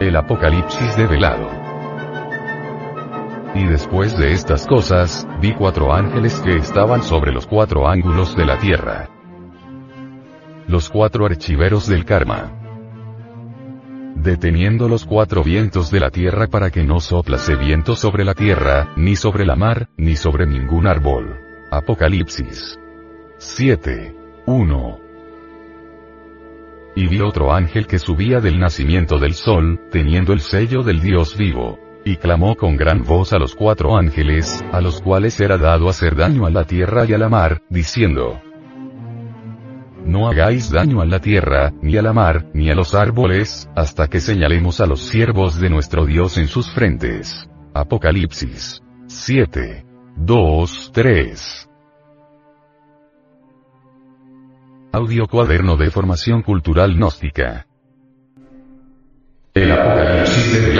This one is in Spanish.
El Apocalipsis develado. Y después de estas cosas, vi cuatro ángeles que estaban sobre los cuatro ángulos de la tierra. Los cuatro archiveros del karma. Deteniendo los cuatro vientos de la tierra para que no soplase viento sobre la tierra, ni sobre la mar, ni sobre ningún árbol. Apocalipsis 7. 1. Y vi otro ángel que subía del nacimiento del sol, teniendo el sello del Dios vivo. Y clamó con gran voz a los cuatro ángeles, a los cuales era dado hacer daño a la tierra y a la mar, diciendo, No hagáis daño a la tierra, ni a la mar, ni a los árboles, hasta que señalemos a los siervos de nuestro Dios en sus frentes. Apocalipsis 7. 2, 3. Audio Cuaderno de Formación Cultural Gnóstica. El Apocalipsis de